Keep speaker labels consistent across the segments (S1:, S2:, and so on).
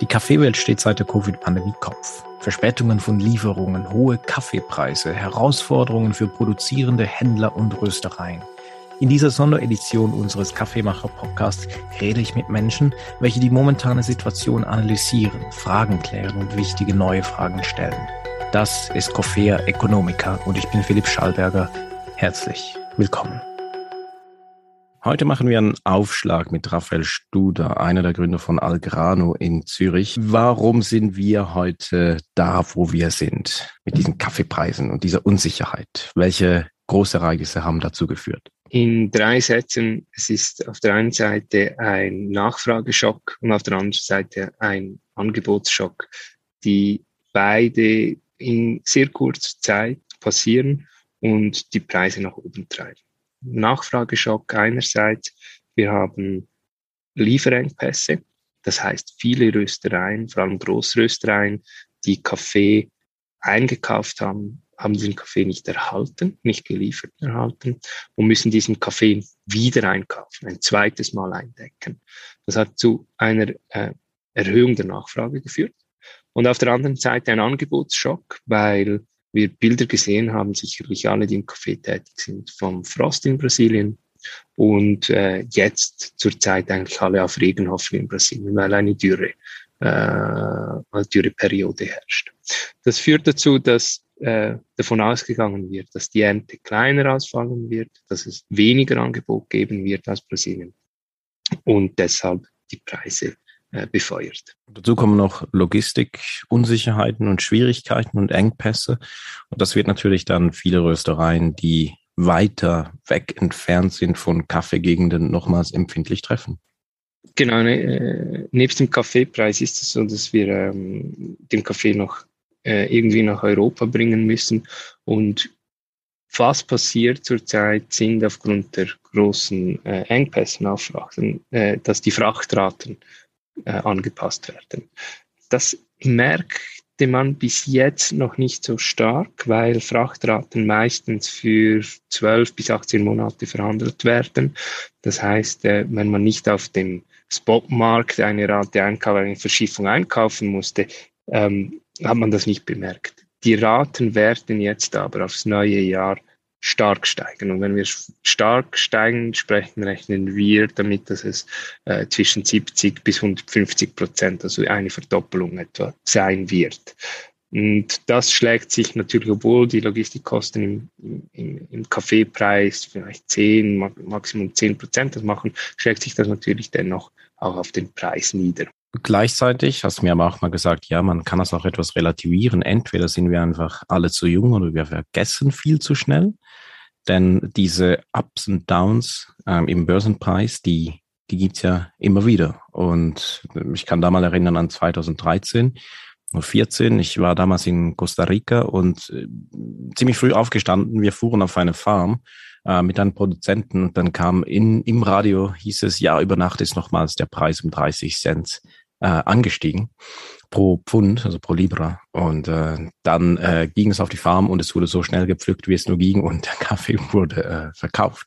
S1: Die Kaffeewelt steht seit der Covid-Pandemie Kopf. Verspätungen von Lieferungen, hohe Kaffeepreise, Herausforderungen für produzierende Händler und Röstereien. In dieser Sonderedition unseres Kaffeemacher-Podcasts rede ich mit Menschen, welche die momentane Situation analysieren, Fragen klären und wichtige neue Fragen stellen. Das ist Coffea Economica und ich bin Philipp Schallberger. Herzlich willkommen. Heute machen wir einen Aufschlag mit Raphael Studer, einer der Gründer von Algrano in Zürich. Warum sind wir heute da, wo wir sind, mit diesen Kaffeepreisen und dieser Unsicherheit? Welche Großereignisse haben dazu geführt?
S2: In drei Sätzen, es ist auf der einen Seite ein Nachfrageschock und auf der anderen Seite ein Angebotsschock, die beide in sehr kurzer Zeit passieren und die Preise nach oben treiben. Nachfrageschock einerseits. Wir haben Lieferengpässe. Das heißt, viele Röstereien, vor allem Großröstereien, die Kaffee eingekauft haben, haben diesen Kaffee nicht erhalten, nicht geliefert erhalten und müssen diesen Kaffee wieder einkaufen, ein zweites Mal eindecken. Das hat zu einer äh, Erhöhung der Nachfrage geführt. Und auf der anderen Seite ein Angebotsschock, weil wir Bilder gesehen haben, sicherlich alle, die im Café tätig sind, vom Frost in Brasilien und äh, jetzt zurzeit eigentlich alle auf Regen hoffen in Brasilien, weil eine Dürre, äh, eine Dürreperiode herrscht. Das führt dazu, dass äh, davon ausgegangen wird, dass die Ernte kleiner ausfallen wird, dass es weniger Angebot geben wird aus Brasilien und deshalb die Preise befeuert.
S1: Dazu kommen noch Logistik-Unsicherheiten und Schwierigkeiten und Engpässe. Und das wird natürlich dann viele Röstereien, die weiter weg entfernt sind von Kaffeegegenden, nochmals empfindlich treffen.
S2: Genau, ne, äh, nebst dem Kaffeepreis ist es so, dass wir ähm, den Kaffee noch äh, irgendwie nach Europa bringen müssen. Und was passiert zurzeit sind aufgrund der großen äh, Engpässe Nachfragen, äh, dass die Frachtraten äh, angepasst werden. Das merkte man bis jetzt noch nicht so stark, weil Frachtraten meistens für 12 bis 18 Monate verhandelt werden. Das heißt, äh, wenn man nicht auf dem Spotmarkt eine Rate einkaufen, eine Verschiffung einkaufen musste, ähm, hat man das nicht bemerkt. Die Raten werden jetzt aber aufs neue Jahr stark steigen. Und wenn wir stark steigen sprechen, rechnen wir damit, dass es äh, zwischen 70 bis 150 Prozent, also eine Verdoppelung etwa sein wird. Und das schlägt sich natürlich, obwohl die Logistikkosten im, im, im Kaffeepreis vielleicht 10, maximum 10 Prozent das machen, schlägt sich das natürlich dennoch auch auf den Preis nieder.
S1: Gleichzeitig hast du mir aber auch mal gesagt, ja, man kann das auch etwas relativieren. Entweder sind wir einfach alle zu jung oder wir vergessen viel zu schnell. Denn diese Ups und Downs ähm, im Börsenpreis, die, die gibt's ja immer wieder. Und ich kann da mal erinnern an 2013 und 14. Ich war damals in Costa Rica und äh, ziemlich früh aufgestanden. Wir fuhren auf eine Farm äh, mit einem Produzenten und dann kam in, im Radio, hieß es, ja, über Nacht ist nochmals der Preis um 30 Cent äh, angestiegen pro Pfund, also pro Libra. Und äh, dann äh, ging es auf die Farm und es wurde so schnell gepflückt, wie es nur ging und der Kaffee wurde äh, verkauft.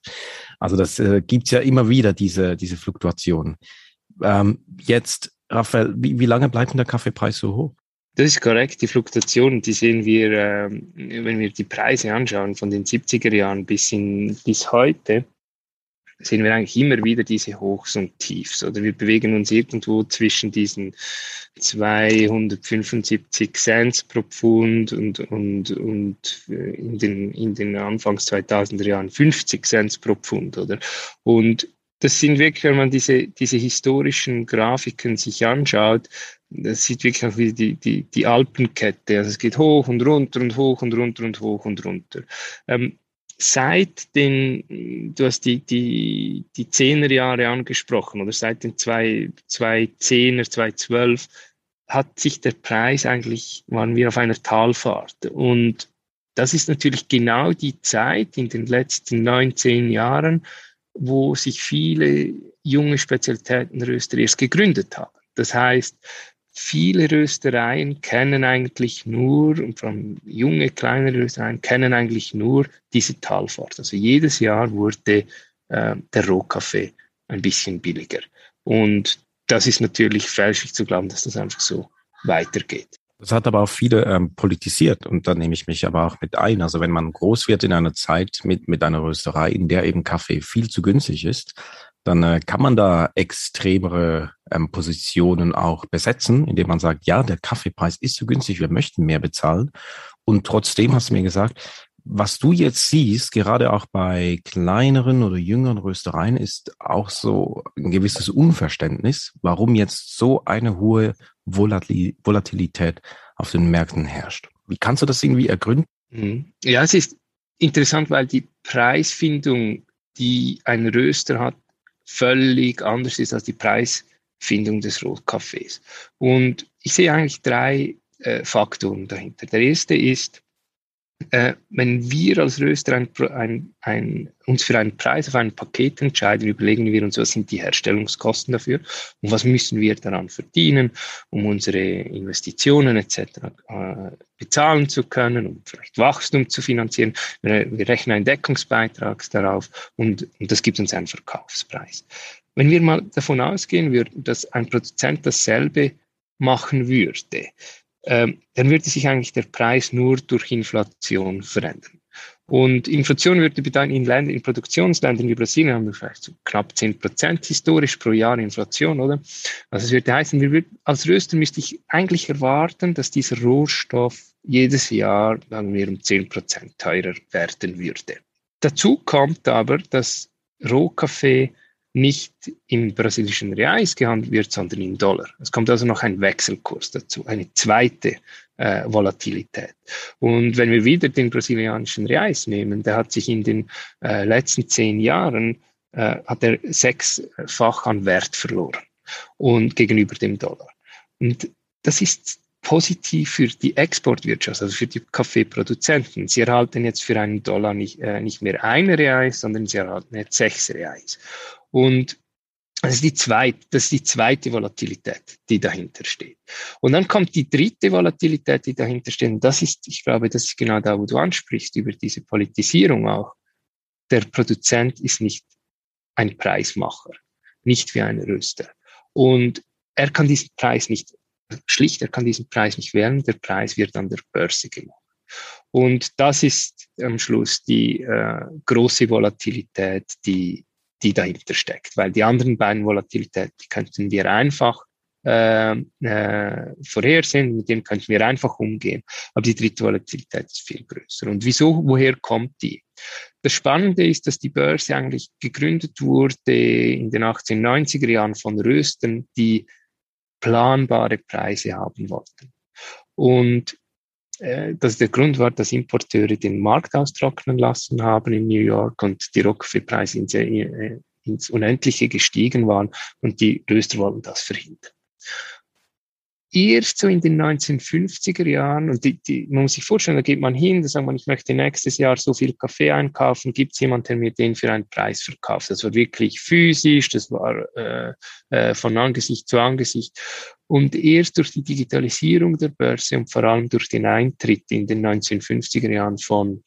S1: Also das äh, gibt's ja immer wieder, diese, diese Fluktuation. Ähm, jetzt, Raphael, wie, wie lange bleibt denn der Kaffeepreis so hoch?
S2: Das ist korrekt. Die Fluktuation, die sehen wir, äh, wenn wir die Preise anschauen, von den 70er Jahren bis, in, bis heute sehen wir eigentlich immer wieder diese Hochs und Tiefs. Oder wir bewegen uns irgendwo zwischen diesen 275 Cent pro Pfund und, und, und äh, in, den, in den Anfangs 2000er Jahren 50 Cent pro Pfund. Oder? Und das sind wirklich, wenn man diese, diese historischen Grafiken sich anschaut, das sieht wirklich auch wie die, die, die Alpenkette. Also es geht hoch und runter und hoch und runter und hoch und runter. Ähm, seit den, du hast die, die, die Zehnerjahre angesprochen, oder seit den zwei, zwei Zehner, zwei Zwölf, hat sich der Preis eigentlich, waren wir auf einer Talfahrt. Und das ist natürlich genau die Zeit in den letzten neun, zehn Jahren, wo sich viele junge Spezialitätenröster erst gegründet haben. Das heißt, viele Röstereien kennen eigentlich nur, und vor allem junge, kleine Röstereien kennen eigentlich nur diese Talfahrt. Also jedes Jahr wurde äh, der Rohkaffee ein bisschen billiger. Und das ist natürlich fälschlich zu glauben, dass das einfach so weitergeht.
S1: Das hat aber auch viele ähm, politisiert und da nehme ich mich aber auch mit ein. Also wenn man groß wird in einer Zeit mit, mit einer Rösterei, in der eben Kaffee viel zu günstig ist, dann äh, kann man da extremere ähm, Positionen auch besetzen, indem man sagt, ja, der Kaffeepreis ist zu günstig, wir möchten mehr bezahlen. Und trotzdem hast du mir gesagt, was du jetzt siehst, gerade auch bei kleineren oder jüngeren Röstereien, ist auch so ein gewisses Unverständnis, warum jetzt so eine hohe Volatilität auf den Märkten herrscht. Wie kannst du das irgendwie ergründen?
S2: Mhm. Ja, es ist interessant, weil die Preisfindung, die ein Röster hat, völlig anders ist als die Preisfindung des Rotkaffees. Und ich sehe eigentlich drei äh, Faktoren dahinter. Der erste ist, äh, wenn wir als Röster ein, ein, ein, uns für einen Preis auf ein Paket entscheiden, überlegen wir uns, was sind die Herstellungskosten dafür und was müssen wir daran verdienen, um unsere Investitionen etc. Äh, bezahlen zu können, um vielleicht Wachstum zu finanzieren. Wir, wir rechnen einen Deckungsbeitrag darauf und, und das gibt uns einen Verkaufspreis. Wenn wir mal davon ausgehen würden, dass ein Produzent dasselbe machen würde, dann würde sich eigentlich der Preis nur durch Inflation verändern. Und Inflation würde bedeuten, in Ländern, in Produktionsländern wie Brasilien haben wir vielleicht so knapp 10 Prozent historisch pro Jahr Inflation, oder? Also es würde heißen, wir würden, als Röster müsste ich eigentlich erwarten, dass dieser Rohstoff jedes Jahr, sagen wir, um 10 Prozent teurer werden würde. Dazu kommt aber, dass Rohkaffee nicht im brasilischen Reais gehandelt wird, sondern in Dollar. Es kommt also noch ein Wechselkurs dazu, eine zweite äh, Volatilität. Und wenn wir wieder den brasilianischen Reais nehmen, der hat sich in den äh, letzten zehn Jahren äh, hat er sechsfach an Wert verloren und gegenüber dem Dollar. Und das ist positiv für die Exportwirtschaft, also für die Kaffeeproduzenten. Sie erhalten jetzt für einen Dollar nicht, äh, nicht mehr eine Reais, sondern sie erhalten jetzt sechs Reais. Und das ist die zweite, das ist die zweite Volatilität, die dahinter steht. Und dann kommt die dritte Volatilität, die dahinter steht. Und das ist, ich glaube, das ist genau da, wo du ansprichst, über diese Politisierung auch. Der Produzent ist nicht ein Preismacher, nicht wie ein Röster. Und er kann diesen Preis nicht, schlicht, er kann diesen Preis nicht wählen. Der Preis wird an der Börse gemacht. Und das ist am Schluss die äh, große Volatilität, die die dahinter steckt. Weil die anderen beiden Volatilität, die könnten wir einfach äh, äh, vorhersehen, mit denen könnten wir einfach umgehen. Aber die dritte Volatilität ist viel größer. Und wieso, woher kommt die? Das Spannende ist, dass die Börse eigentlich gegründet wurde in den 1890er Jahren von Röstern, die planbare Preise haben wollten. Und dass der Grund war, dass Importeure den Markt austrocknen lassen haben in New York und die Rockfee-Preise ins, äh, ins Unendliche gestiegen waren und die Röster wollten das verhindern erst so in den 1950er Jahren, und die, die, man muss sich vorstellen, da geht man hin, da sagt man, ich möchte nächstes Jahr so viel Kaffee einkaufen, gibt es jemanden, der mir den für einen Preis verkauft? Das war wirklich physisch, das war äh, äh, von Angesicht zu Angesicht. Und erst durch die Digitalisierung der Börse und vor allem durch den Eintritt in den 1950er Jahren von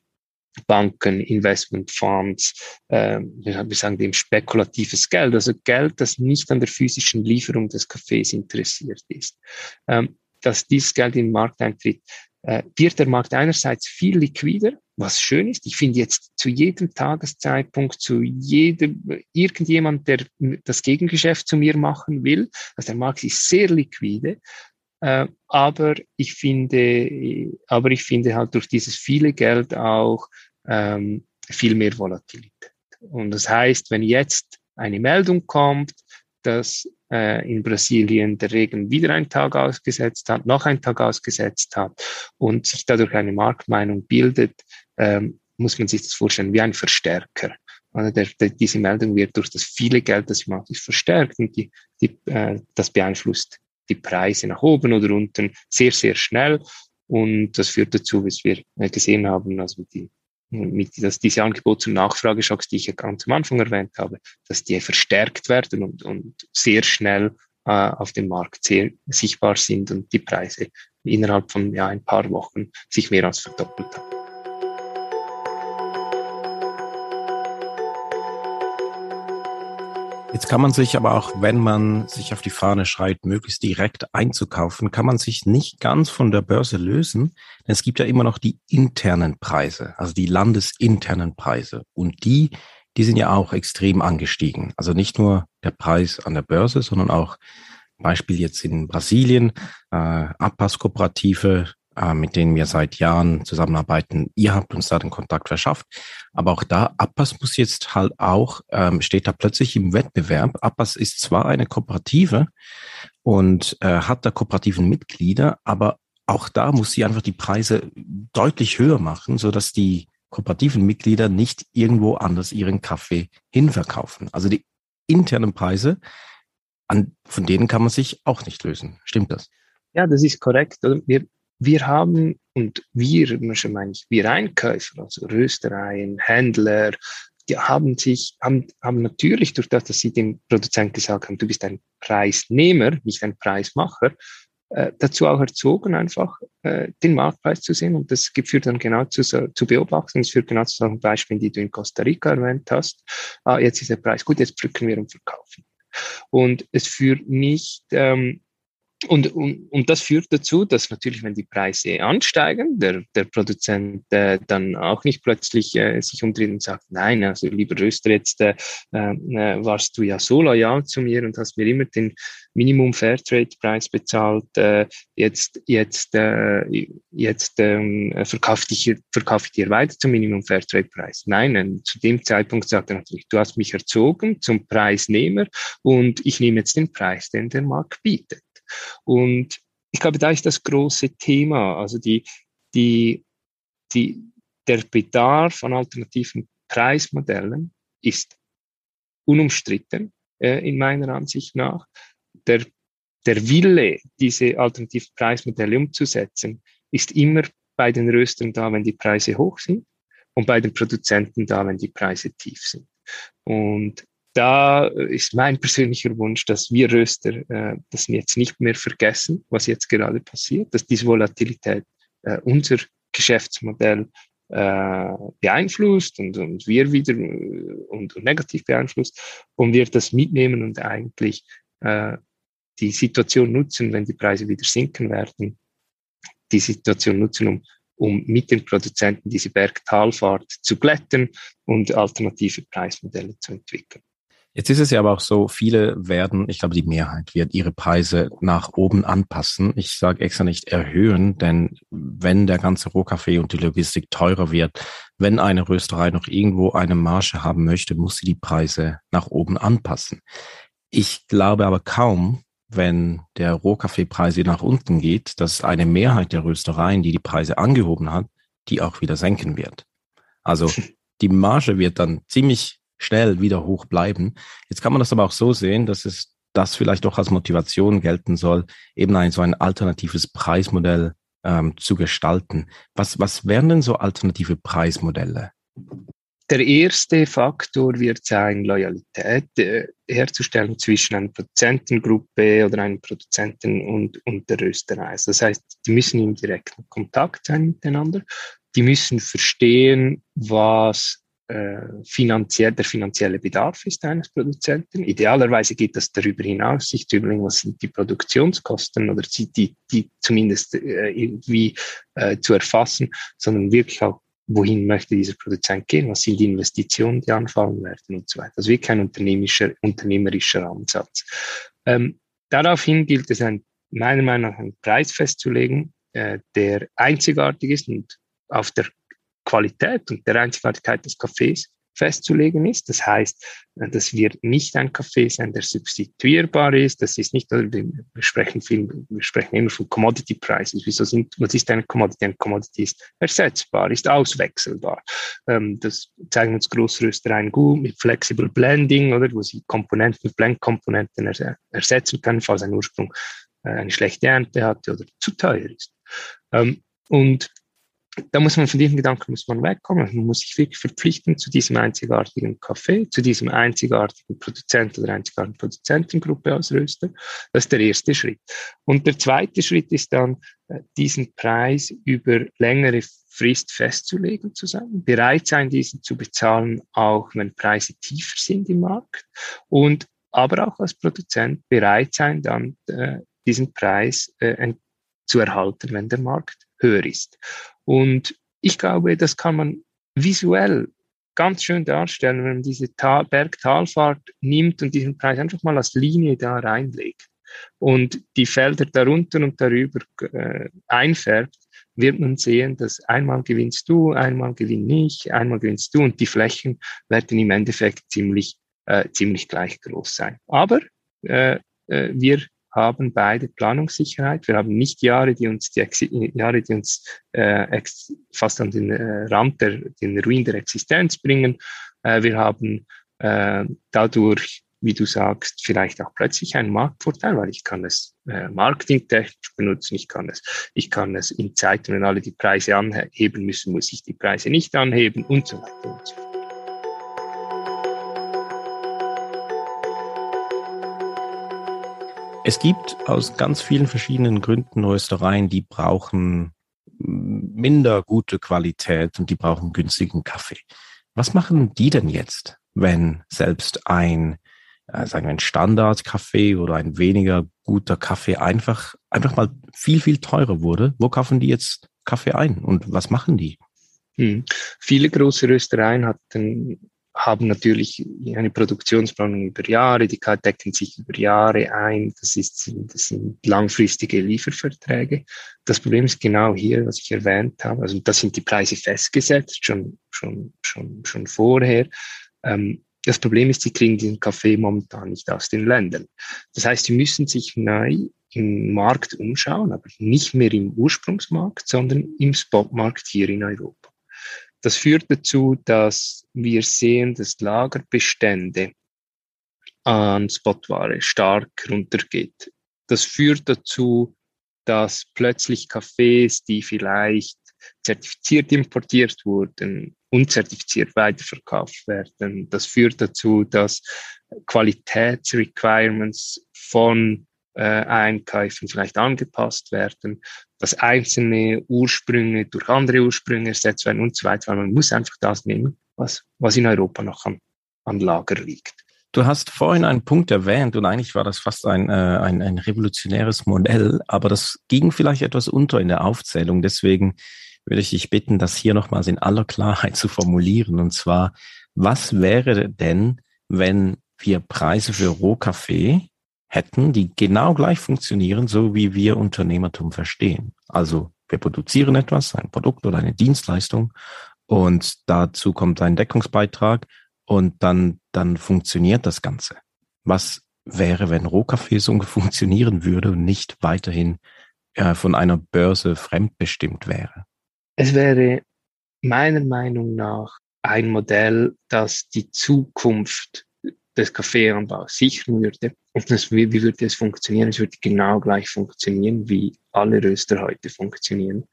S2: Banken, Investmentfonds, äh, wir sagen dem spekulatives Geld, also Geld, das nicht an der physischen Lieferung des Kaffees interessiert ist. Ähm, dass dieses Geld in den Markt eintritt, äh, wird der Markt einerseits viel liquider, was schön ist. Ich finde jetzt zu jedem Tageszeitpunkt, zu jedem, irgendjemand, der das Gegengeschäft zu mir machen will, also der Markt ist sehr liquide. Äh, aber ich finde, aber ich finde halt durch dieses viele Geld auch ähm, viel mehr Volatilität. Und das heißt, wenn jetzt eine Meldung kommt, dass äh, in Brasilien der Regen wieder einen Tag ausgesetzt hat, noch einen Tag ausgesetzt hat und sich dadurch eine Marktmeinung bildet, ähm, muss man sich das vorstellen wie ein Verstärker. Also der, der, diese Meldung wird durch das viele Geld, das im Markt ist, verstärkt und die, die, äh, das beeinflusst die Preise nach oben oder unten sehr, sehr schnell. Und das führt dazu, wie wir äh, gesehen haben, also die mit, dass diese Angebots- und Nachfrageschocks, die ich ja ganz am Anfang erwähnt habe, dass die verstärkt werden und, und sehr schnell äh, auf dem Markt sehr sichtbar sind und die Preise innerhalb von ja, ein paar Wochen sich mehr als verdoppelt haben.
S1: Jetzt kann man sich aber auch, wenn man sich auf die Fahne schreibt, möglichst direkt einzukaufen, kann man sich nicht ganz von der Börse lösen. Denn es gibt ja immer noch die internen Preise, also die landesinternen Preise. Und die, die sind ja auch extrem angestiegen. Also nicht nur der Preis an der Börse, sondern auch Beispiel jetzt in Brasilien, äh, Abpasskooperative äh, mit denen wir seit Jahren zusammenarbeiten. Ihr habt uns da den Kontakt verschafft. Aber auch da, Appas muss jetzt halt auch, ähm, steht da plötzlich im Wettbewerb. Appas ist zwar eine Kooperative und äh, hat da kooperativen Mitglieder, aber auch da muss sie einfach die Preise deutlich höher machen, so dass die kooperativen Mitglieder nicht irgendwo anders ihren Kaffee hinverkaufen. Also die internen Preise, an, von denen kann man sich auch nicht lösen. Stimmt das?
S2: Ja, das ist korrekt. Wir, wir haben, und wir, meine ich, wir Einkäufer, also Röstereien, Händler, die haben sich, haben, haben natürlich durch das, dass sie dem Produzenten gesagt haben, du bist ein Preisnehmer, nicht ein Preismacher, äh, dazu auch erzogen, einfach äh, den Marktpreis zu sehen. Und das führt dann genau zu, zu beobachten. Es führt genau zu solchen Beispielen, die du in Costa Rica erwähnt hast. Ah, jetzt ist der Preis gut, jetzt pflücken wir und verkaufen. Und es führt nicht ähm, und, und, und das führt dazu, dass natürlich, wenn die Preise ansteigen, der, der Produzent äh, dann auch nicht plötzlich äh, sich umdreht und sagt, nein, also lieber Röster, jetzt äh, äh, warst du ja so loyal zu mir und hast mir immer den Minimum Fairtrade-Preis bezahlt, äh, jetzt, jetzt, äh, jetzt äh, verkaufe ich, verkauf ich dir weiter zum Minimum Fairtrade-Preis. Nein, zu dem Zeitpunkt sagt er natürlich, du hast mich erzogen zum Preisnehmer und ich nehme jetzt den Preis, den der Markt bietet. Und ich glaube, da ist das große Thema, also die, die, die, der Bedarf an alternativen Preismodellen ist unumstritten, äh, in meiner Ansicht nach. Der, der Wille, diese alternativen Preismodelle umzusetzen, ist immer bei den Röstern da, wenn die Preise hoch sind und bei den Produzenten da, wenn die Preise tief sind. Und da ist mein persönlicher Wunsch, dass wir Röster äh, das jetzt nicht mehr vergessen, was jetzt gerade passiert, dass diese Volatilität äh, unser Geschäftsmodell äh, beeinflusst und, und wir wieder äh, und, und, negativ beeinflusst und wir das mitnehmen und eigentlich äh, die Situation nutzen, wenn die Preise wieder sinken werden, die Situation nutzen, um, um mit den Produzenten diese Bergtalfahrt zu glätten und alternative Preismodelle zu entwickeln.
S1: Jetzt ist es ja aber auch so, viele werden, ich glaube die Mehrheit wird ihre Preise nach oben anpassen. Ich sage extra nicht erhöhen, denn wenn der ganze Rohkaffee und die Logistik teurer wird, wenn eine Rösterei noch irgendwo eine Marge haben möchte, muss sie die Preise nach oben anpassen. Ich glaube aber kaum, wenn der Rohkaffeepreis nach unten geht, dass eine Mehrheit der Röstereien, die die Preise angehoben hat, die auch wieder senken wird. Also die Marge wird dann ziemlich schnell wieder hoch bleiben. Jetzt kann man das aber auch so sehen, dass es das vielleicht doch als Motivation gelten soll, eben ein so ein alternatives Preismodell ähm, zu gestalten. Was, was wären denn so alternative Preismodelle?
S2: Der erste Faktor wird sein, Loyalität äh, herzustellen zwischen einer Produzentengruppe oder einem Produzenten und, und der Rösterei. Also das heißt, die müssen im direkten Kontakt sein miteinander. Die müssen verstehen, was äh, finanziell, der finanzielle Bedarf ist eines Produzenten. Idealerweise geht das darüber hinaus, sich zu überlegen, was sind die Produktionskosten oder die, die zumindest äh, irgendwie äh, zu erfassen, sondern wirklich auch, wohin möchte dieser Produzent gehen, was sind die Investitionen, die anfallen werden und so weiter. Also wirklich ein unternehmerischer, unternehmerischer Ansatz. Ähm, daraufhin gilt es, ein, meiner Meinung nach einen Preis festzulegen, äh, der einzigartig ist und auf der Qualität und der Einzigartigkeit des Kaffees festzulegen ist. Das heißt, das wird nicht ein Kaffee sein, der substituierbar ist. Das ist nicht, wir sprechen viel, wir sprechen immer von Commodity Prices. Wieso sind, was ist eine Commodity? Eine Commodity ist ersetzbar, ist auswechselbar. Ähm, das zeigen uns Großröstereien gut mit Flexible Blending, oder, wo sie Komponenten, Blendkomponenten ersetzen können, falls ein Ursprung äh, eine schlechte Ernte hatte oder zu teuer ist. Ähm, und da muss man von diesem Gedanken muss man wegkommen. Man muss sich wirklich verpflichten zu diesem einzigartigen Kaffee, zu diesem einzigartigen Produzent oder einzigartigen Produzentengruppe als Röster. Das ist der erste Schritt. Und der zweite Schritt ist dann, äh, diesen Preis über längere Frist festzulegen zusammen, bereit sein, diesen zu bezahlen, auch wenn Preise tiefer sind im Markt und aber auch als Produzent bereit sein, dann äh, diesen Preis äh, zu erhalten, wenn der Markt höher ist. Und ich glaube, das kann man visuell ganz schön darstellen, wenn man diese Tal Bergtalfahrt nimmt und diesen Preis einfach mal als Linie da reinlegt und die Felder darunter und darüber äh, einfärbt, wird man sehen, dass einmal gewinnst du, einmal gewinne ich, einmal gewinnst du und die Flächen werden im Endeffekt ziemlich, äh, ziemlich gleich groß sein. Aber äh, äh, wir haben beide Planungssicherheit. Wir haben nicht Jahre, die uns die Exi Jahre, die uns äh, fast an den äh, Rand der, den Ruin der Existenz bringen. Äh, wir haben äh, dadurch, wie du sagst, vielleicht auch plötzlich einen Marktvorteil, weil ich kann es äh, marketingtechnisch benutzen, ich kann es, ich kann es in Zeiten, wenn alle die Preise anheben müssen, muss ich die Preise nicht anheben und so weiter und so fort.
S1: Es gibt aus ganz vielen verschiedenen Gründen Röstereien, die brauchen minder gute Qualität und die brauchen günstigen Kaffee. Was machen die denn jetzt, wenn selbst ein, äh, sagen wir, ein Standardkaffee oder ein weniger guter Kaffee einfach, einfach mal viel, viel teurer wurde? Wo kaufen die jetzt Kaffee ein und was machen die?
S2: Hm. Viele große Röstereien hatten haben natürlich eine Produktionsplanung über Jahre, die decken sich über Jahre ein, das, ist, das sind langfristige Lieferverträge. Das Problem ist genau hier, was ich erwähnt habe, also da sind die Preise festgesetzt, schon, schon, schon, schon vorher. Ähm, das Problem ist, sie kriegen diesen Kaffee momentan nicht aus den Ländern. Das heißt, sie müssen sich neu im Markt umschauen, aber nicht mehr im Ursprungsmarkt, sondern im Spotmarkt hier in Europa. Das führt dazu, dass wir sehen, dass Lagerbestände an Spotware stark runtergeht. Das führt dazu, dass plötzlich Kaffees, die vielleicht zertifiziert importiert wurden, unzertifiziert weiterverkauft werden. Das führt dazu, dass Qualitätsrequirements von äh, Einkäufen vielleicht angepasst werden dass einzelne Ursprünge durch andere Ursprünge ersetzt werden und so weiter, weil man muss einfach das nehmen, was, was in Europa noch an, an Lager liegt.
S1: Du hast vorhin einen Punkt erwähnt und eigentlich war das fast ein, äh, ein, ein revolutionäres Modell, aber das ging vielleicht etwas unter in der Aufzählung. Deswegen würde ich dich bitten, das hier nochmals in aller Klarheit zu formulieren. Und zwar, was wäre denn, wenn wir Preise für Rohkaffee hätten, die genau gleich funktionieren, so wie wir Unternehmertum verstehen. Also wir produzieren etwas, ein Produkt oder eine Dienstleistung und dazu kommt ein Deckungsbeitrag und dann, dann funktioniert das Ganze. Was wäre, wenn Rohkaffee so funktionieren würde und nicht weiterhin äh, von einer Börse fremdbestimmt wäre?
S2: Es wäre meiner Meinung nach ein Modell, das die Zukunft des Kaffeeanbaus sichern würde. Und das, wie, wie würde es funktionieren? Es würde genau gleich funktionieren, wie alle Röster heute funktionieren.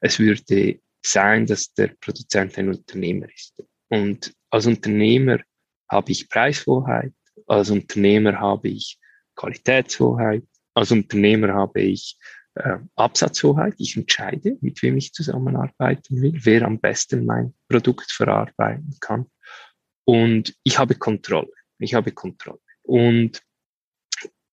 S2: Es würde sein, dass der Produzent ein Unternehmer ist. Und als Unternehmer habe ich Preishoheit, als Unternehmer habe ich Qualitätshoheit, als Unternehmer habe ich äh, Absatzhoheit. Ich entscheide, mit wem ich zusammenarbeiten will, wer am besten mein Produkt verarbeiten kann. Und ich habe Kontrolle. Ich habe Kontrolle. Und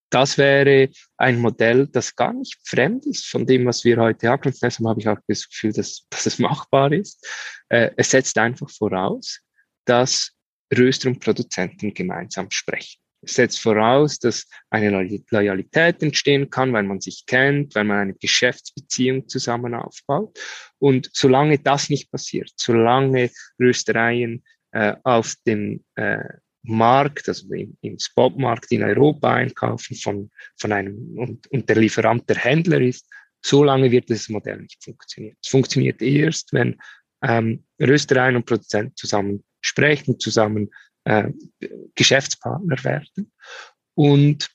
S2: das wäre ein Modell, das gar nicht fremd ist von dem, was wir heute haben. Und deshalb habe ich auch das Gefühl, dass, dass es machbar ist. Äh, es setzt einfach voraus, dass Röster und Produzenten gemeinsam sprechen. Es setzt voraus, dass eine Loyalität entstehen kann, weil man sich kennt, weil man eine Geschäftsbeziehung zusammen aufbaut. Und solange das nicht passiert, solange Röstereien äh, auf dem äh, Markt, also im, im Spotmarkt in Europa einkaufen von, von einem und, und der Lieferant der Händler ist, so lange wird das Modell nicht funktionieren. Es funktioniert erst, wenn ähm, Röstereien und Produzenten zusammen sprechen, zusammen äh, Geschäftspartner werden. Und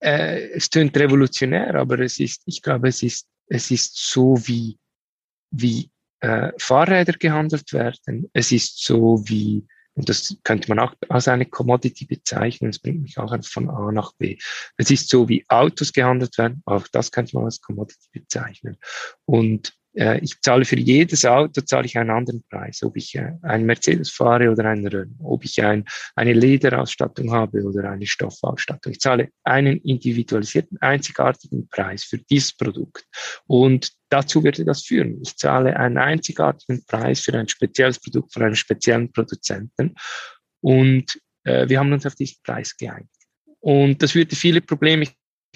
S2: äh, es tönt revolutionär, aber es ist, ich glaube, es ist, es ist so wie, wie äh, Fahrräder gehandelt werden. Es ist so wie und das könnte man auch als eine Commodity bezeichnen. Es bringt mich auch von A nach B. Es ist so, wie Autos gehandelt werden. Auch das könnte man als Commodity bezeichnen. Und äh, ich zahle für jedes Auto zahle ich einen anderen Preis, ob ich äh, einen Mercedes fahre oder einen Renault, ob ich ein, eine Lederausstattung habe oder eine Stoffausstattung. Ich zahle einen individualisierten, einzigartigen Preis für dieses Produkt. Und dazu würde das führen. Ich zahle einen einzigartigen Preis für ein spezielles Produkt von einem speziellen Produzenten. Und äh, wir haben uns auf diesen Preis geeinigt. Und das würde viele Probleme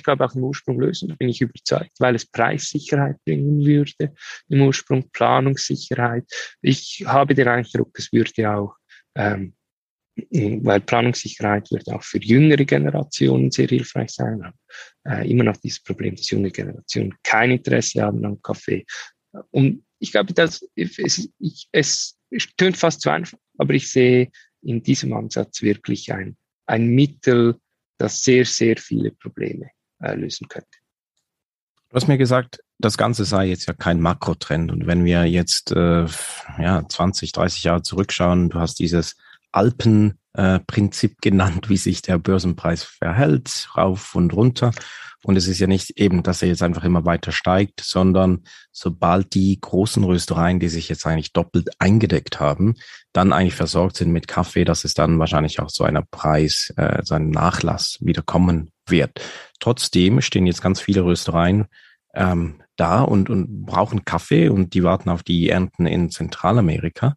S2: ich glaube, auch im Ursprung lösen, bin ich überzeugt, weil es Preissicherheit bringen würde, im Ursprung Planungssicherheit. Ich habe den Eindruck, es würde auch, ähm, weil Planungssicherheit wird auch für jüngere Generationen sehr hilfreich sein. Äh, immer noch dieses Problem, dass junge Generationen kein Interesse haben am Kaffee. Und ich glaube, dass es, ich, es tönt fast zu einfach, aber ich sehe in diesem Ansatz wirklich ein, ein Mittel, das sehr, sehr viele Probleme äh, lösen könnte.
S1: Du hast mir gesagt, das Ganze sei jetzt ja kein Makrotrend. Und wenn wir jetzt äh, ja, 20, 30 Jahre zurückschauen, du hast dieses Alpenprinzip äh, genannt, wie sich der Börsenpreis verhält, rauf und runter. Und es ist ja nicht eben, dass er jetzt einfach immer weiter steigt, sondern sobald die großen Röstereien, die sich jetzt eigentlich doppelt eingedeckt haben, dann eigentlich versorgt sind mit Kaffee, dass es dann wahrscheinlich auch zu einer Preis, äh, zu einem Nachlass wieder kommen wird. Trotzdem stehen jetzt ganz viele Röstereien ähm, da und, und brauchen Kaffee und die warten auf die Ernten in Zentralamerika.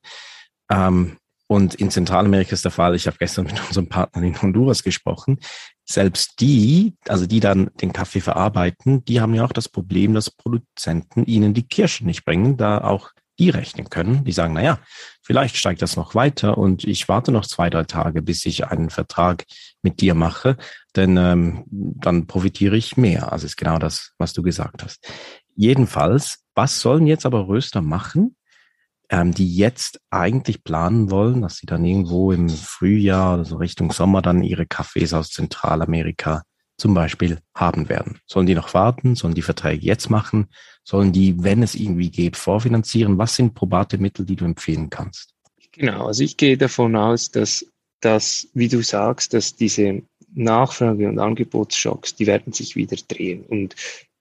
S1: Ähm, und in Zentralamerika ist der Fall, ich habe gestern mit unserem Partner in Honduras gesprochen, selbst die, also die dann den Kaffee verarbeiten, die haben ja auch das Problem, dass Produzenten ihnen die Kirschen nicht bringen, da auch die rechnen können. Die sagen, na ja, vielleicht steigt das noch weiter und ich warte noch zwei, drei Tage, bis ich einen Vertrag mit dir mache, denn ähm, dann profitiere ich mehr. Also ist genau das, was du gesagt hast. Jedenfalls, was sollen jetzt aber Röster machen, ähm, die jetzt eigentlich planen wollen, dass sie dann irgendwo im Frühjahr, also Richtung Sommer, dann ihre Kaffees aus Zentralamerika zum Beispiel haben werden. Sollen die noch warten? Sollen die Verträge jetzt machen? Sollen die, wenn es irgendwie geht, vorfinanzieren? Was sind probate Mittel, die du empfehlen kannst?
S2: Genau, also ich gehe davon aus, dass, dass wie du sagst, dass diese Nachfrage- und Angebotsschocks, die werden sich wieder drehen. Und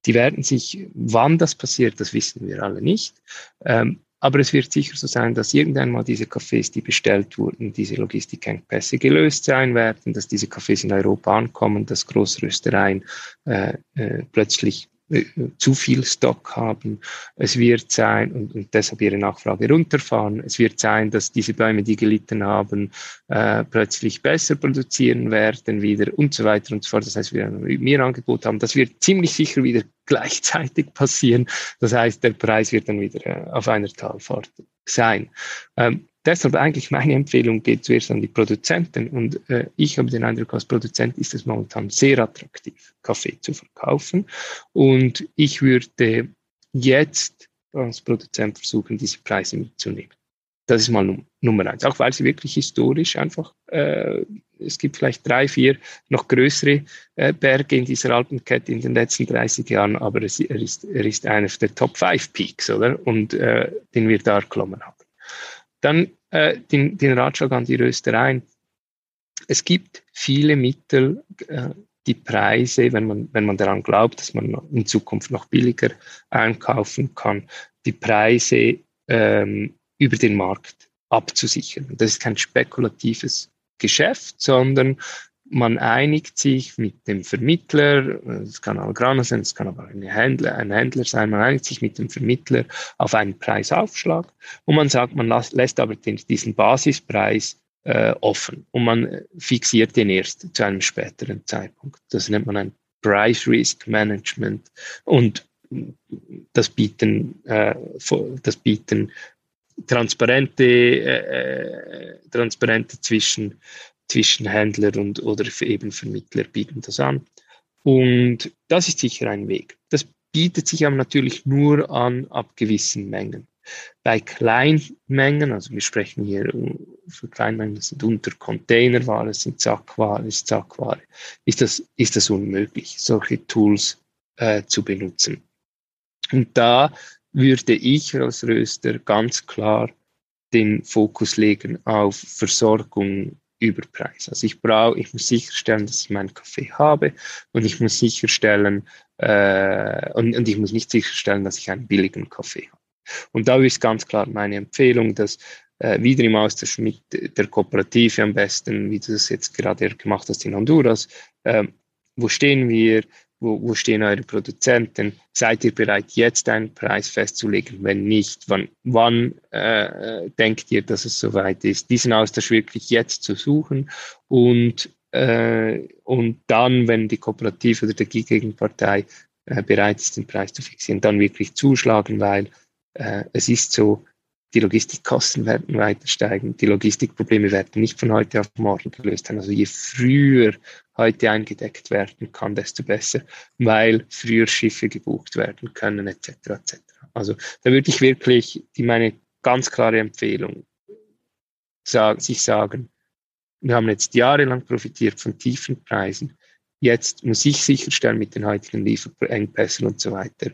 S2: die werden sich, wann das passiert, das wissen wir alle nicht. Ähm, aber es wird sicher so sein, dass irgendwann mal diese Cafés, die bestellt wurden, diese Logistikengpässe gelöst sein werden, dass diese Cafés in Europa ankommen, dass Großröstereien äh, äh, plötzlich zu viel Stock haben. Es wird sein, und, und, deshalb ihre Nachfrage runterfahren, es wird sein, dass diese Bäume, die gelitten haben, äh, plötzlich besser produzieren werden wieder und so weiter und so fort. Das heißt, wir mehr Angebot haben. Das wird ziemlich sicher wieder gleichzeitig passieren. Das heißt, der Preis wird dann wieder äh, auf einer Talfahrt sein. Ähm, deshalb eigentlich meine Empfehlung geht zuerst an die Produzenten und äh, ich habe den Eindruck, als Produzent ist es momentan sehr attraktiv, Kaffee zu verkaufen und ich würde jetzt als Produzent versuchen, diese Preise mitzunehmen. Das ist mal Num Nummer eins, auch weil sie wirklich historisch einfach, äh, es gibt vielleicht drei, vier noch größere äh, Berge in dieser Alpenkette in den letzten 30 Jahren, aber es, er, ist, er ist einer der Top 5 Peaks, oder? Und äh, den wir da erklommen haben. Dann äh, den, den Ratschlag an die Röstereien. Es gibt viele Mittel, äh, die Preise, wenn man, wenn man daran glaubt, dass man in Zukunft noch billiger einkaufen kann, die Preise ähm, über den Markt abzusichern. Das ist kein spekulatives Geschäft, sondern man einigt sich mit dem Vermittler, es kann Algrana sein, es kann aber ein Händler, ein Händler sein, man einigt sich mit dem Vermittler auf einen Preisaufschlag und man sagt, man lässt aber den, diesen Basispreis äh, offen und man fixiert den erst zu einem späteren Zeitpunkt. Das nennt man ein Price Risk Management und das bieten, äh, das bieten transparente, äh, äh transparente zwischen zwischen Händler und oder eben Vermittler bieten das an. Und das ist sicher ein Weg. Das bietet sich aber natürlich nur an ab gewissen Mengen. Bei Kleinmengen, also wir sprechen hier für Kleinmengen, das sind unter Containerware, sind Sackware, ist Sackware, ist das, ist das unmöglich, solche Tools äh, zu benutzen. Und da würde ich als Röster ganz klar den Fokus legen auf Versorgung Überpreis. Also ich brauche, ich muss sicherstellen, dass ich meinen Kaffee habe und ich muss sicherstellen, äh, und, und ich muss nicht sicherstellen, dass ich einen billigen Kaffee habe. Und da ist ganz klar meine Empfehlung, dass äh, wieder im Austausch mit der Kooperative am besten, wie du das jetzt gerade gemacht hast in Honduras, äh, wo stehen wir, wo, wo stehen eure Produzenten? Seid ihr bereit, jetzt einen Preis festzulegen? Wenn nicht, wann, wann äh, denkt ihr, dass es soweit ist? Diesen Austausch wirklich jetzt zu suchen und, äh, und dann, wenn die Kooperative oder die Gegenpartei äh, bereit ist, den Preis zu fixieren, dann wirklich zuschlagen, weil äh, es ist so, die Logistikkosten werden weiter steigen. Die Logistikprobleme werden nicht von heute auf morgen gelöst werden. Also je früher heute eingedeckt werden kann, desto besser, weil früher Schiffe gebucht werden können, etc. etc. Also da würde ich wirklich meine ganz klare Empfehlung sagen, sich sagen, wir haben jetzt jahrelang profitiert von tiefen Preisen. Jetzt muss ich sicherstellen mit den heutigen Lieferengpässen und so weiter,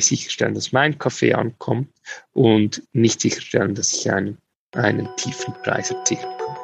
S2: sicherstellen, dass mein Kaffee ankommt und nicht sicherstellen, dass ich einen, einen tiefen Preis erzielen kann.